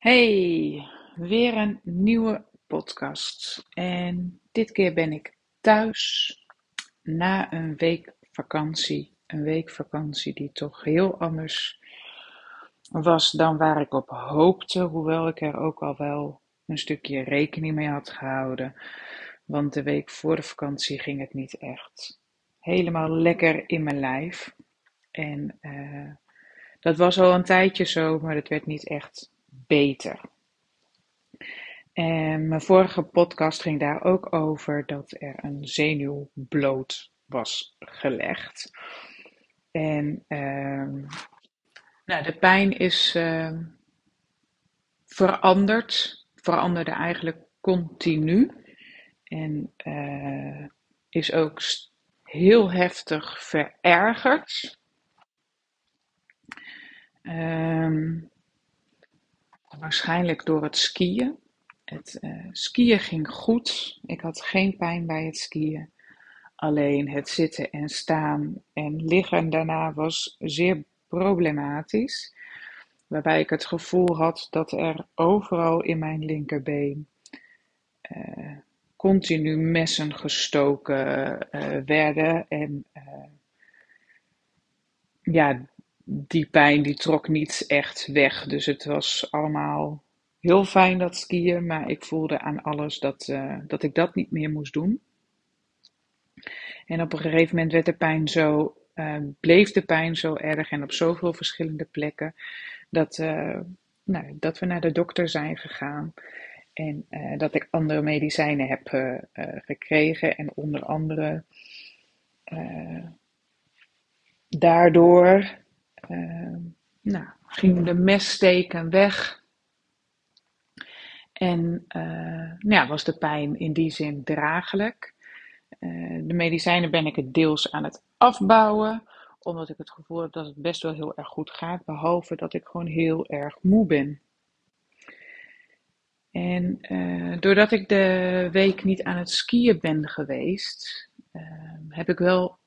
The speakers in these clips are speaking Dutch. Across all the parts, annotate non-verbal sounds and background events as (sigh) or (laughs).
Hey, weer een nieuwe podcast. En dit keer ben ik thuis na een week vakantie. Een week vakantie die toch heel anders was dan waar ik op hoopte, hoewel ik er ook al wel een stukje rekening mee had gehouden. Want de week voor de vakantie ging het niet echt helemaal lekker in mijn lijf. En uh, dat was al een tijdje zo, maar het werd niet echt beter. En mijn vorige podcast ging daar ook over dat er een zenuw bloot was gelegd. En uh, nou, de pijn is uh, veranderd, veranderde eigenlijk continu. En uh, is ook heel heftig verergerd. Um, waarschijnlijk door het skiën. Het uh, skiën ging goed. Ik had geen pijn bij het skiën. Alleen het zitten en staan en liggen daarna was zeer problematisch. Waarbij ik het gevoel had dat er overal in mijn linkerbeen uh, continu messen gestoken uh, werden. En ja, die pijn die trok niet echt weg. Dus het was allemaal heel fijn dat skiën, maar ik voelde aan alles dat, uh, dat ik dat niet meer moest doen. En op een gegeven moment werd de pijn zo, uh, bleef de pijn zo erg en op zoveel verschillende plekken, dat, uh, nou, dat we naar de dokter zijn gegaan. En dat ik andere medicijnen heb gekregen en onder andere daardoor uh, nou, ging de messteken weg. En uh, nou ja, was de pijn in die zin draaglijk. Uh, de medicijnen ben ik het deels aan het afbouwen, omdat ik het gevoel heb dat het best wel heel erg goed gaat, behalve dat ik gewoon heel erg moe ben. En doordat ik de week niet aan het skiën ben geweest, heb ik wel,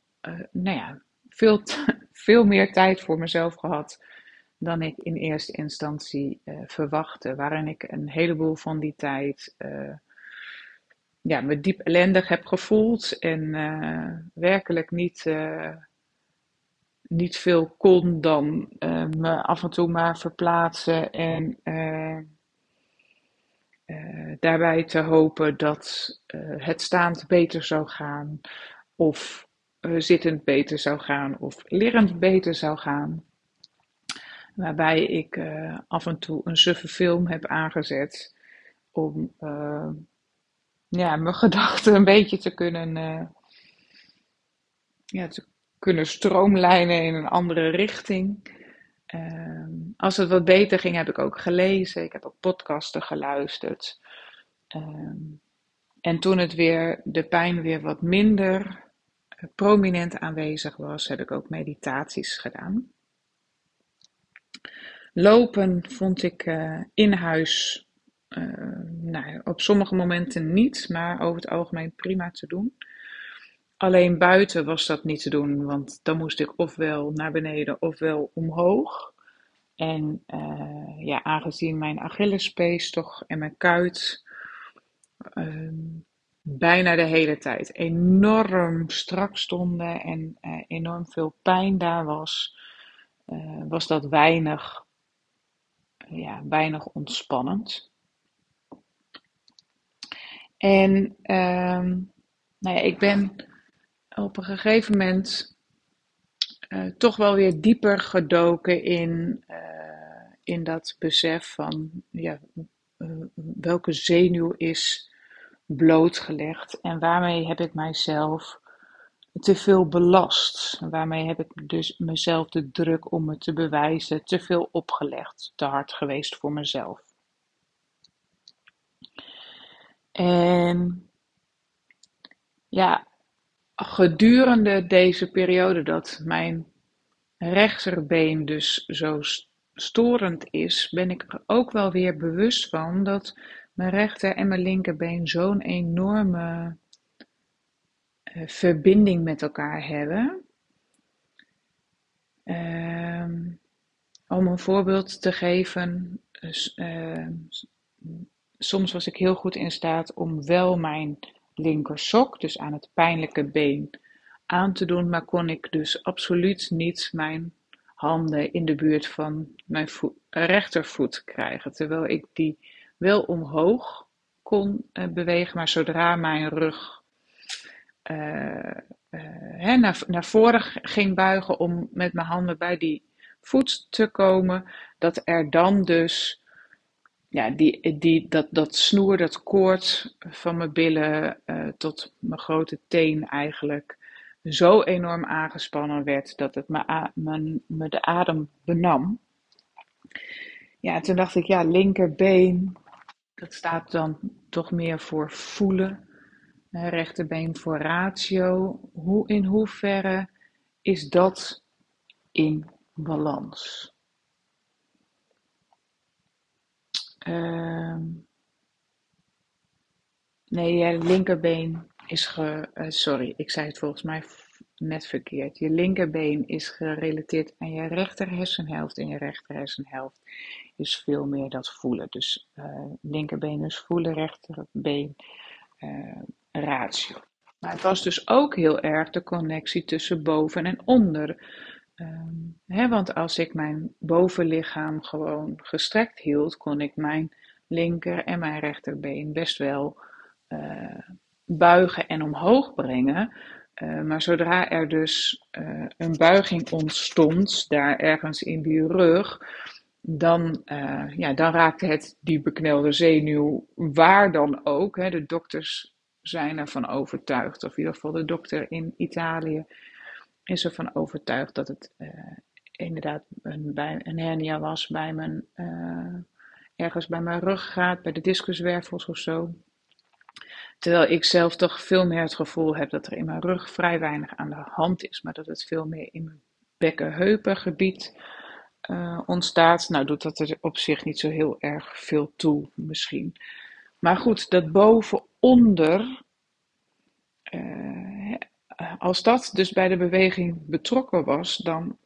nou ja, veel, (laughs) veel meer tijd voor mezelf gehad dan ik in eerste instantie uh, verwachtte. Waarin ik een heleboel van die tijd uh, ja, me diep ellendig heb gevoeld en uh, werkelijk niet, niet veel kon dan me af en toe maar verplaatsen en daarbij te hopen dat het staand beter zou gaan of uh, zittend beter zou gaan of liggend beter zou gaan. Waarbij ik uh, af en toe een suffe film heb aangezet om uh, ja, mijn (laughs) gedachten een beetje te kunnen, ja, te kunnen stroomlijnen in een andere richting. Als het wat beter ging, heb ik ook gelezen. Ik heb ook podcasten geluisterd. En toen het weer, de pijn weer wat minder prominent aanwezig was, heb ik ook meditaties gedaan. Lopen vond ik uh, in huis uh, nou, op sommige momenten niet, maar over het algemeen prima te doen. Alleen buiten was dat niet te doen, want dan moest ik ofwel naar beneden ofwel omhoog. En uh, ja, aangezien mijn Achillespees toch en mijn kuit ehm, bijna de hele tijd enorm strak stonden en uh, enorm veel pijn daar was, uh, was dat weinig, ja, weinig ontspannend. En uh, nou ja, ik ben op een gegeven moment uh, toch wel weer dieper gedoken in, in dat besef van ja, welke zenuw is blootgelegd en waarmee heb ik mijzelf te veel belast. Waarmee heb ik dus mezelf de druk om me te bewijzen te veel opgelegd, te hard geweest voor mezelf. En ja, gedurende deze periode dat mijn rechterbeen dus zo storend is, ben ik er ook wel weer bewust van dat mijn rechter en mijn linkerbeen zo'n enorme uh, verbinding met elkaar hebben. Um, om een voorbeeld te geven, uh, soms was ik heel goed in staat om wel mijn linkersok, dus aan het pijnlijke been, aan te doen, maar kon ik dus absoluut niet mijn handen in de buurt van mijn rechtervoet krijgen. Terwijl ik die wel omhoog kon uh, bewegen, maar zodra mijn rug uh, uh, naar, naar voren ging buigen om met mijn handen bij die voet te komen, dat er dan dus ja, die, die, dat, dat snoer, dat koord van mijn billen tot mijn grote teen eigenlijk zo enorm aangespannen werd dat het me, me, me de adem benam. Ja, toen dacht ik, ja, linkerbeen, dat staat dan toch meer voor voelen. Rechterbeen voor ratio. Hoe, in hoeverre is dat in balans? Uh, nee, je linkerbeen is ge. Uh, sorry, ik zei het volgens mij net verkeerd. Je linkerbeen is gerelateerd aan je rechter hersenhelft. En je rechter hersenhelft is veel meer dat voelen. Dus uh, linkerbeen is voelen, rechterbeen uh, ratio. Maar het was dus ook heel erg de connectie tussen boven en onder. Um, hè, want als ik mijn bovenlichaam gewoon gestrekt hield, kon ik mijn linker en mijn rechterbeen best wel uh, buigen en omhoog brengen. Maar zodra er dus een buiging ontstond, daar ergens in die rug, dan, ja, dan raakte het die beknelde zenuw, waar dan ook. Hè, de dokters zijn ervan overtuigd, of in ieder geval de dokter in Italië is ervan overtuigd dat het uh, inderdaad een, een hernia was bij mijn, uh, ergens bij mijn ruggraat, bij de discuswervels of zo. Terwijl ik zelf toch veel meer het gevoel heb dat er in mijn rug vrij weinig aan de hand is, maar dat het veel meer in mijn bekken-heupengebied uh, ontstaat. Nou doet dat er op zich niet zo heel erg veel toe misschien. Maar goed, dat boven-onder als dat dus bij de beweging betrokken was, dan,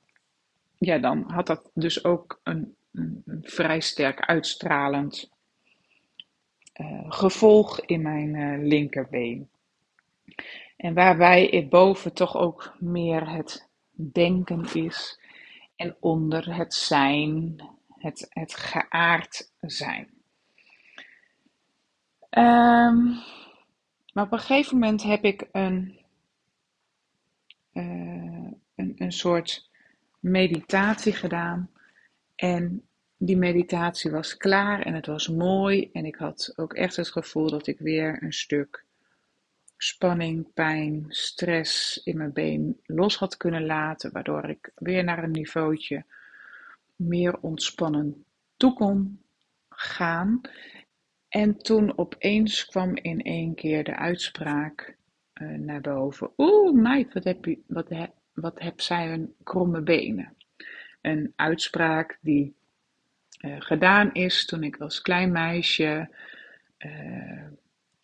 ja, dan had dat dus ook een, vrij sterk uitstralend uh, gevolg in mijn linkerbeen. En waarbij het boven toch ook meer het denken is en onder het zijn, het, het geaard zijn. Um, maar op een gegeven moment heb ik een uh, een, een soort meditatie gedaan. En die meditatie was klaar en het was mooi. En ik had ook echt het gevoel dat ik weer een stuk spanning, pijn, stress in mijn been los had kunnen laten. Waardoor ik weer naar een niveautje meer ontspannen toe kon gaan. En toen opeens kwam in één keer de uitspraak: uh, naar boven. Oeh, meid, wat heb, je, wat, wat heb zij een kromme benen? Een uitspraak die uh, gedaan is toen ik als klein meisje uh,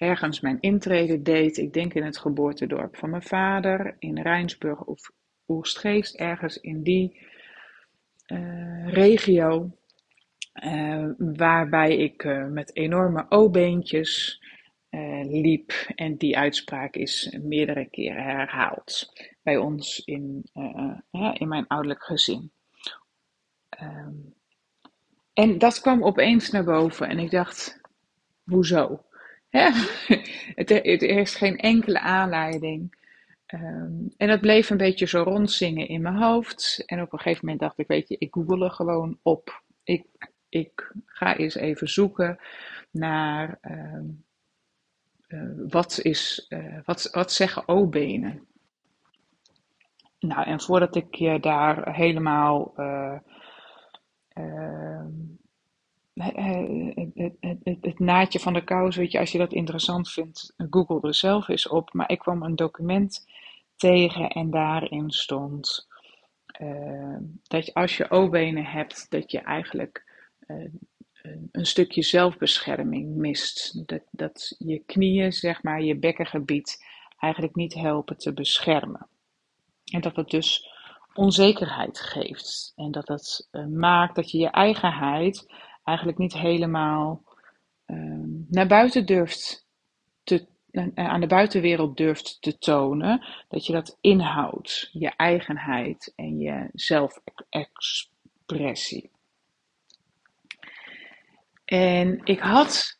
ergens mijn intrede deed. Ik denk in het geboortedorp van mijn vader, in Rijnsburg of Oostgeest, ergens in die regio. waarbij ik met enorme O-beentjes liep. En die uitspraak is meerdere keren herhaald bij ons in, in mijn ouderlijk gezin. Um, en dat kwam opeens naar boven en ik dacht, hoezo? (laughs) Het, is geen enkele aanleiding. Um, en dat bleef een beetje zo rondzingen in mijn hoofd. En op een gegeven moment dacht ik, weet je, ik google gewoon op. Ik, ik ga eens even zoeken naar um, uh, wat, is, uh, wat, wat zeggen O-benen? Nou, en voordat ik je daar helemaal uh, het, het, het, naadje van de kous, weet je, als je dat interessant vindt, google er zelf eens op. Maar ik kwam een document tegen en daarin stond dat je, als je O-benen hebt, dat je eigenlijk een stukje zelfbescherming mist. Dat, dat je knieën, zeg maar, je bekkengebied eigenlijk niet helpen te beschermen. En dat het dus onzekerheid geeft. En dat uh, maakt dat je je eigenheid eigenlijk niet helemaal ehm, naar buiten durft te, aan de buitenwereld durft te tonen. Dat je dat inhoudt, je eigenheid en je zelfexpressie. En ik had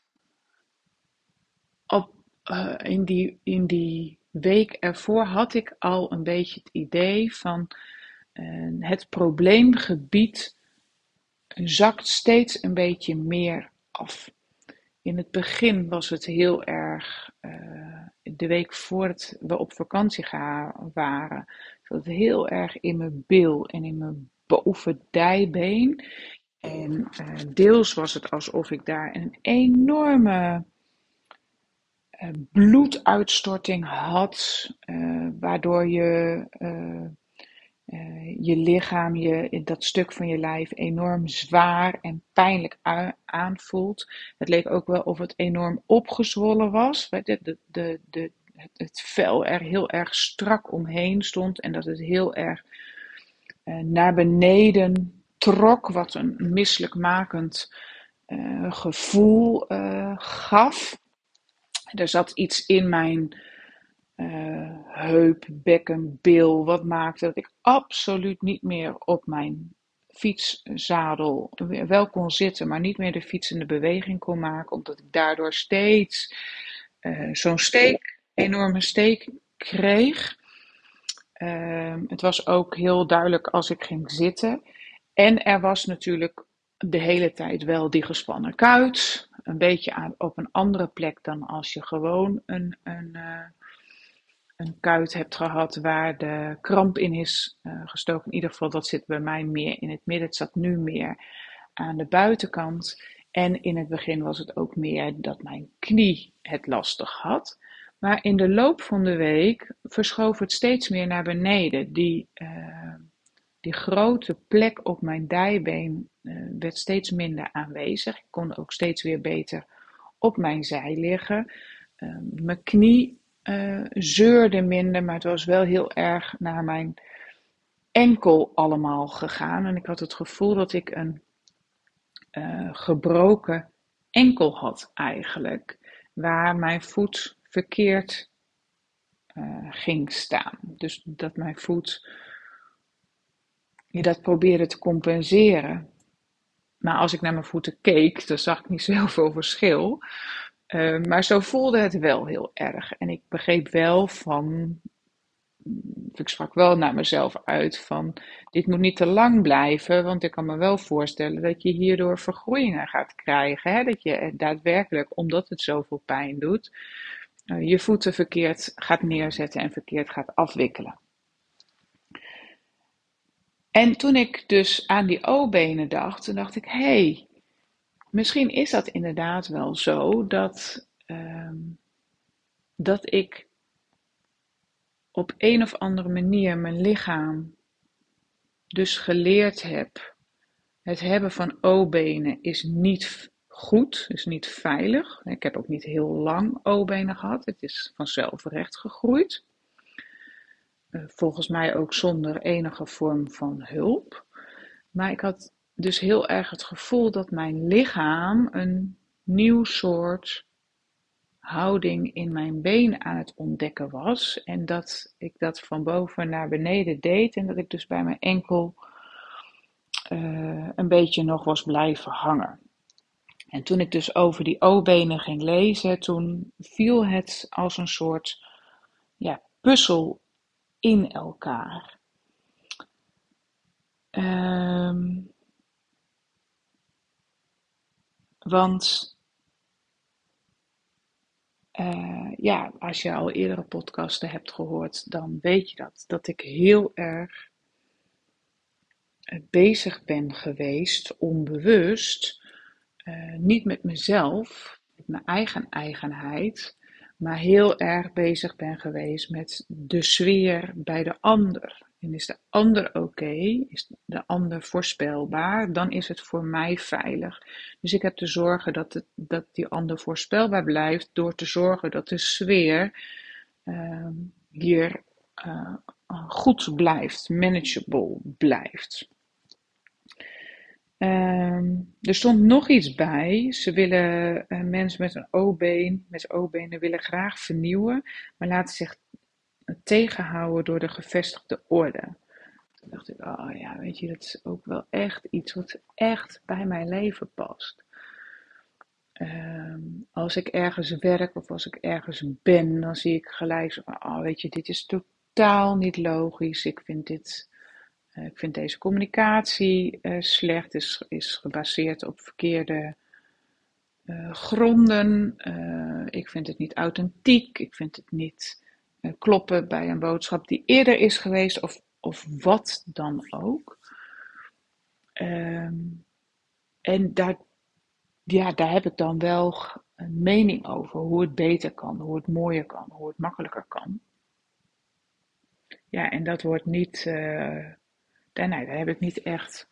op, uh, in, die, in die week ervoor had ik al een beetje het idee van het probleemgebied zakt steeds een beetje meer af. In het begin was het heel erg, uh, de week voordat we op vakantie gaan, waren, het heel erg in mijn bil en in mijn bovendijbeen. En uh, deels was het alsof ik daar een enorme uh, bloeduitstorting had, waardoor je je lichaam, je, dat stuk van je lijf enorm zwaar en pijnlijk aanvoelt. Het leek ook wel of het enorm opgezwollen was. De, de, de, het vel er heel erg strak omheen stond en dat het heel erg naar beneden trok, wat een misselijkmakend uh, gevoel gaf. Er zat iets in mijn uh, heup, bekken, bil, wat maakte dat ik absoluut niet meer op mijn fietszadel wel kon zitten, maar niet meer de fietsende beweging kon maken, omdat ik daardoor steeds zo'n steek, enorme steek kreeg. Ehm, het was ook heel duidelijk als ik ging zitten en er was natuurlijk de hele tijd wel die gespannen kuit. Een beetje op een andere plek dan als je gewoon een, een, uh, een kuit hebt gehad waar de kramp in is uh, gestoken. In ieder geval, dat zit bij mij meer in het midden. Het zat nu meer aan de buitenkant. En in het begin was het ook meer dat mijn knie het lastig had. Maar in de loop van de week verschoof het steeds meer naar beneden. Die, uh, die grote plek op mijn dijbeen uh, werd steeds minder aanwezig. Ik kon ook steeds weer beter op mijn zij liggen. Uh, mijn knie uh, zeurde minder, maar het was wel heel erg naar mijn enkel allemaal gegaan. En ik had het gevoel dat ik een gebroken enkel had eigenlijk. Waar mijn voet verkeerd ging staan. Dus dat mijn voet je dat probeerde te compenseren. Maar als ik naar mijn voeten keek, dan zag ik niet zoveel verschil. Uh, maar zo voelde het wel heel erg. En ik begreep wel van. Ik sprak wel naar mezelf uit van. Dit moet niet te lang blijven, want ik kan me wel voorstellen dat je hierdoor vergroeien gaat krijgen. Hè? Dat je daadwerkelijk, omdat het zoveel pijn doet, uh, je voeten verkeerd gaat neerzetten en verkeerd gaat afwikkelen. En toen ik dus aan die O-benen dacht, toen dacht ik, hé, hey, misschien is dat inderdaad wel zo dat, uh, dat ik op een of andere manier mijn lichaam dus geleerd heb. Het hebben van O-benen is niet goed, is niet veilig. Ik heb ook niet heel lang O-benen gehad. Het is vanzelf recht gegroeid. Eh, volgens mij ook zonder enige vorm van hulp. Maar ik had dus heel erg het gevoel dat mijn lichaam een nieuw soort houding in mijn been aan het ontdekken was. En dat ik dat van boven naar beneden deed. En dat ik dus bij mijn enkel uh, een beetje nog was blijven hangen. En toen ik dus over die O-benen ging lezen, toen viel het als een soort ja, puzzel in elkaar. Um, want uh, ja, als je al eerdere podcasten hebt gehoord, dan weet je dat. Dat ik heel erg eh, bezig ben geweest, onbewust, uh, niet met mezelf, met mijn eigen eigenheid, maar heel erg bezig ben geweest met de sfeer bij de ander. En is de ander oké, is de ander voorspelbaar, dan is het voor mij veilig. Dus ik heb te zorgen dat, het, dat die ander voorspelbaar blijft door te zorgen dat de sfeer uh, hier uh, goed blijft, manageable blijft. Ehm, er stond nog iets bij. Ze willen uh, mensen met een O-been, met O-benen willen graag vernieuwen, maar laten zich tegenhouden door de gevestigde orde. Toen dacht ik, oh ja, weet je, dat is ook wel echt iets wat echt bij mijn leven past. Ehm, als ik ergens werk of als ik ergens ben, dan zie ik gelijk oh weet je, dit is totaal niet logisch. Ik vind dit eh, ik vind deze communicatie uh, slecht, is, is gebaseerd op verkeerde uh, gronden. ik vind het niet authentiek, ik vind het niet kloppen bij een boodschap die eerder is geweest, of, of wat dan ook. Um, en daar, ja, daar heb ik dan wel een mening over hoe het beter kan, hoe het mooier kan, hoe het makkelijker kan. Ja, en dat wordt niet daar, nee, daar heb ik niet echt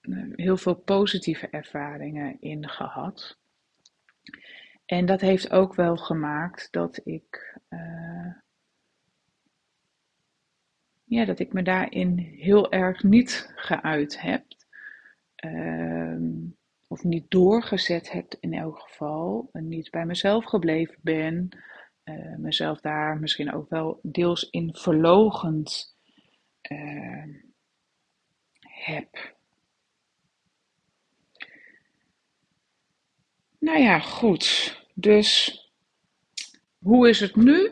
eh, heel veel positieve ervaringen in gehad. En dat heeft ook wel gemaakt dat ik, uh, ja, dat ik me daarin heel erg niet geuit heb. Uh, of niet doorgezet heb in elk geval. En niet bij mezelf gebleven ben. Uh, mezelf daar misschien ook wel deels in verlogend uh, heb. Nou ja, goed. Dus hoe is het nu?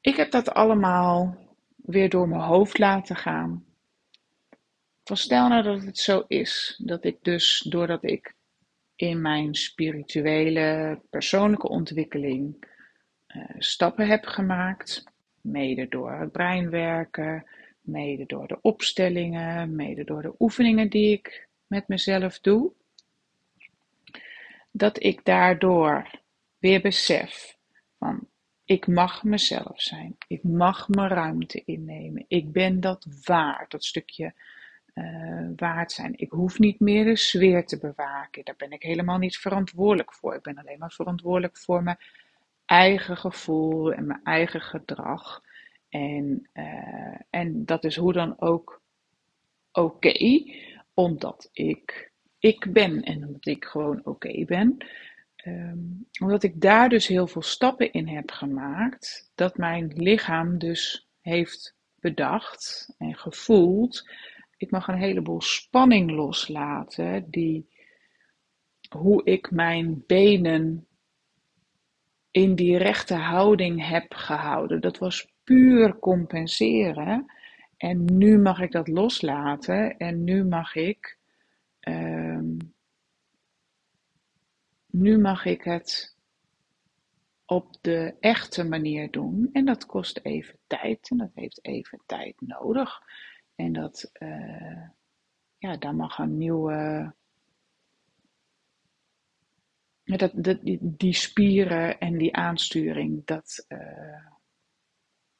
Ik heb dat allemaal weer door mijn hoofd laten gaan. Van stel nou dat het zo is, dat ik dus doordat ik in mijn spirituele persoonlijke ontwikkeling uh, stappen heb gemaakt, mede door het breinwerken, mede door de opstellingen, mede door de oefeningen die ik met mezelf doe, dat ik daardoor weer besef ik mag mezelf zijn, ik mag mijn ruimte innemen, ik ben dat waard, dat stukje uh, waard zijn. Ik hoef niet meer de sfeer te bewaken, daar ben ik helemaal niet verantwoordelijk voor. Ik ben alleen maar verantwoordelijk voor mijn eigen gevoel en mijn eigen gedrag. En, uh, en dat is hoe dan ook oké, omdat ik ik ben en omdat ik gewoon oké ben. Um, omdat ik daar dus heel veel stappen in heb gemaakt, dat mijn lichaam dus heeft bedacht en gevoeld. Ik mag een heleboel spanning loslaten, die hoe ik mijn benen in die rechte houding heb gehouden. Dat was puur compenseren. En nu mag ik dat loslaten en nu mag ik. Um, nu mag ik het op de echte manier doen. En dat kost even tijd en dat heeft even tijd nodig. En dat, uh, ja, daar mag een nieuwe dat, dat, die, spieren en die aansturing, dat, uh,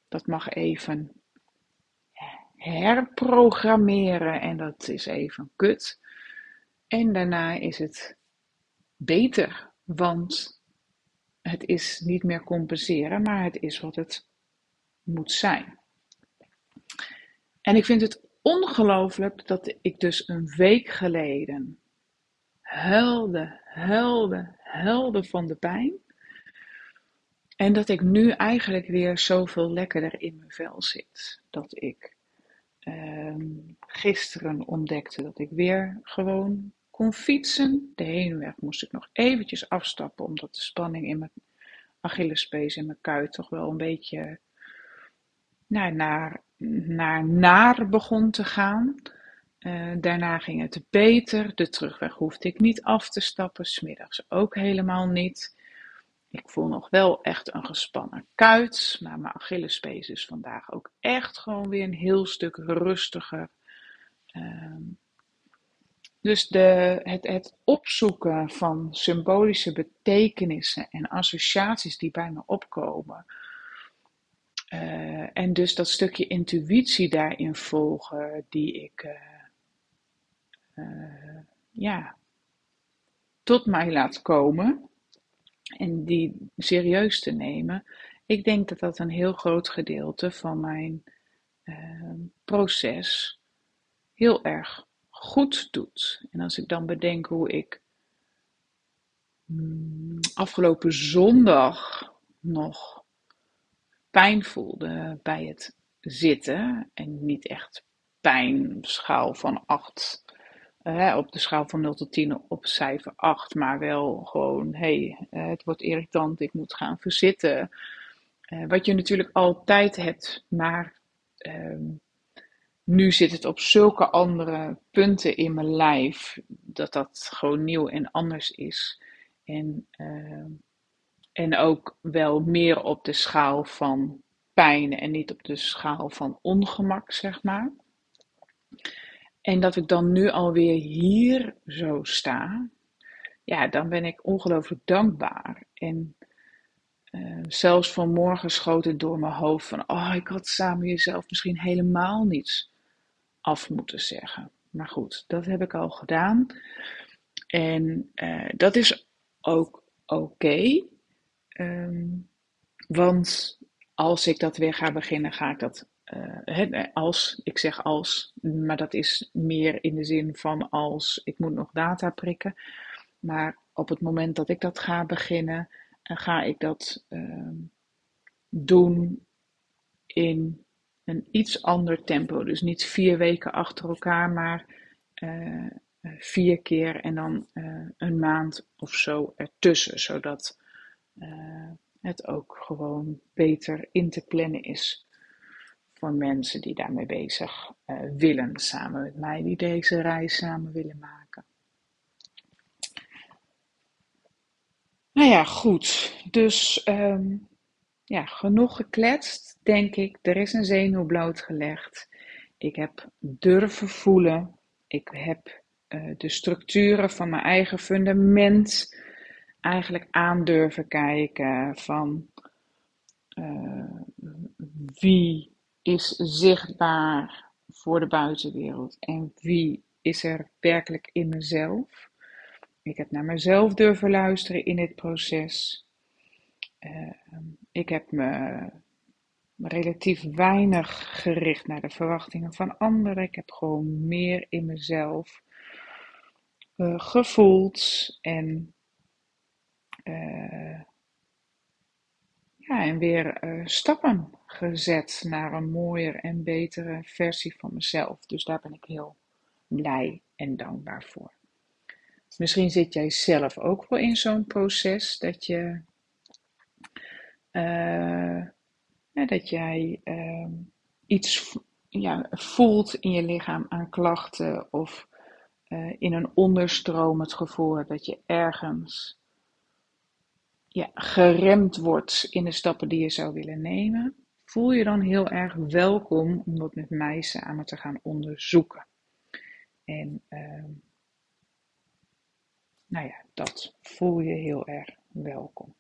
dat mag even herprogrammeren en dat is even kut. En daarna is het beter, want het is niet meer compenseren, maar het is wat het moet zijn. En ik vind het ongelooflijk dat ik dus een week geleden huilde, huilde, huilde van de pijn. En dat ik nu eigenlijk weer zoveel lekkerder in mijn vel zit. Dat ik uh, gisteren ontdekte dat ik weer gewoon kon fietsen. De heenweg moest ik nog eventjes afstappen, omdat de spanning in mijn Achillespees en mijn kuit toch wel een beetje nou, naar, naar naar begon te gaan. Uh, daarna ging het beter. De terugweg hoefde ik niet af te stappen, smiddags ook helemaal niet. Ik voel nog wel echt een gespannen kuit, maar mijn Achillespees is vandaag ook echt gewoon weer een heel stuk rustiger. Uh, dus de, het, het opzoeken van symbolische betekenissen en associaties die bij me opkomen. Uh, en dus dat stukje intuïtie daarin volgen, die ik uh, uh, ja, tot mij laat komen en die serieus te nemen. Ik denk dat dat een heel groot gedeelte van mijn proces heel erg goed doet. En als ik dan bedenk hoe ik mm, afgelopen zondag nog pijn voelde bij het zitten. En niet echt pijn schaal van 8. Uh, op de schaal van 0 tot 10 op cijfer 8. Maar wel gewoon, hé, hey, uh, het wordt irritant, ik moet gaan verzitten. Uh, wat je natuurlijk altijd hebt, maar ehm, nu zit het op zulke andere punten in mijn lijf. Dat dat gewoon nieuw en anders is. En, ehm, en ook wel meer op de schaal van pijn en niet op de schaal van ongemak, zeg maar. En dat ik dan nu alweer hier zo sta, ja, dan ben ik ongelooflijk dankbaar. En uh, zelfs vanmorgen schoot het door mijn hoofd van, oh, ik had samen jezelf misschien helemaal niets af moeten zeggen. Maar goed, dat heb ik al gedaan. En uh, dat is ook oké. Um, want als ik dat weer ga beginnen, ga ik dat. Uh, als, ik zeg als, maar dat is meer in de zin van als ik moet nog data prikken. Maar op het moment dat ik dat ga beginnen, ga ik dat uh, doen in een iets ander tempo. Dus niet vier weken achter elkaar, maar uh, vier keer en dan uh, een maand of zo ertussen. Zodat het ook gewoon beter in te plannen is voor mensen die daarmee bezig willen, samen met mij, die deze reis samen willen maken. Nou ja, goed. Dus um, ja, genoeg gekletst, denk ik. Er is een zenuw blootgelegd. Ik heb durven voelen. Ik heb uh, de structuren van mijn eigen fundament eigenlijk aan durven kijken van uh, wie is zichtbaar voor de buitenwereld en wie is er werkelijk in mezelf. Ik heb naar mezelf durven luisteren in dit proces. Uh, ik heb me relatief weinig gericht naar de verwachtingen van anderen. Ik heb gewoon meer in mezelf uh, gevoeld en uh, ja, en weer uh, stappen gezet naar een mooier en betere versie van mezelf. Dus daar ben ik heel blij en dankbaar voor. Misschien zit jij zelf ook wel in zo'n proces dat je ja, dat jij uh, iets ja, voelt in je lichaam aan klachten of uh, in een onderstroom het gevoel dat je ergens ja, geremd wordt in de stappen die je zou willen nemen, voel je dan heel erg welkom om dat met mij samen te gaan onderzoeken. En uh, nou ja, dat voel je heel erg welkom.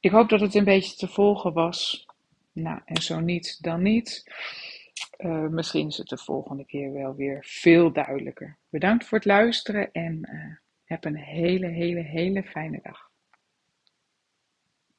Ik hoop dat het een beetje te volgen was. Nou, en zo niet, dan niet. Uh, misschien is het de volgende keer wel weer veel duidelijker. Bedankt voor het luisteren en uh, heb een hele, hele, hele fijne dag.